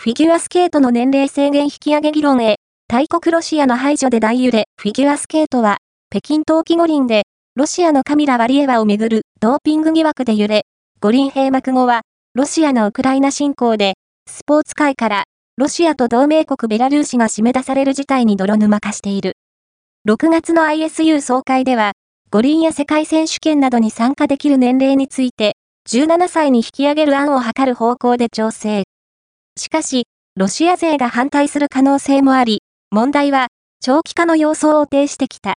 フィギュアスケートの年齢制限引き上げ議論へ、大国ロシアの排除で大揺れ、フィギュアスケートは、北京冬季五輪で、ロシアのカミラ・ワリエワをめぐるドーピング疑惑で揺れ、五輪閉幕後は、ロシアのウクライナ侵攻で、スポーツ界から、ロシアと同盟国ベラルーシが締め出される事態に泥沼化している。6月の ISU 総会では、五輪や世界選手権などに参加できる年齢について、17歳に引き上げる案を図る方向で調整。しかし、ロシア勢が反対する可能性もあり、問題は長期化の様相を呈してきた。